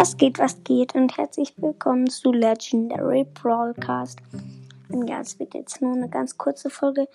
Was geht, was geht und herzlich willkommen zu Legendary Broadcast. Ja, es wird jetzt nur eine ganz kurze Folge.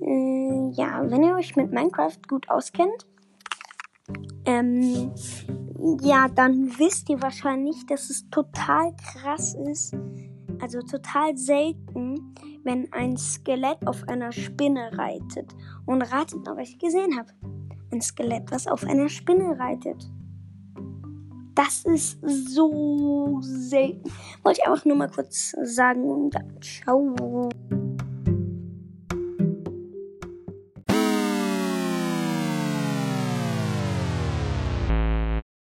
Äh, ja, wenn ihr euch mit Minecraft gut auskennt, ähm, ja, dann wisst ihr wahrscheinlich, dass es total krass ist, also total selten, wenn ein Skelett auf einer Spinne reitet. Und ratet mal, was ich gesehen habe. Ein Skelett, was auf einer Spinne reitet. Das ist so selten. Wollte ich einfach nur mal kurz sagen ciao.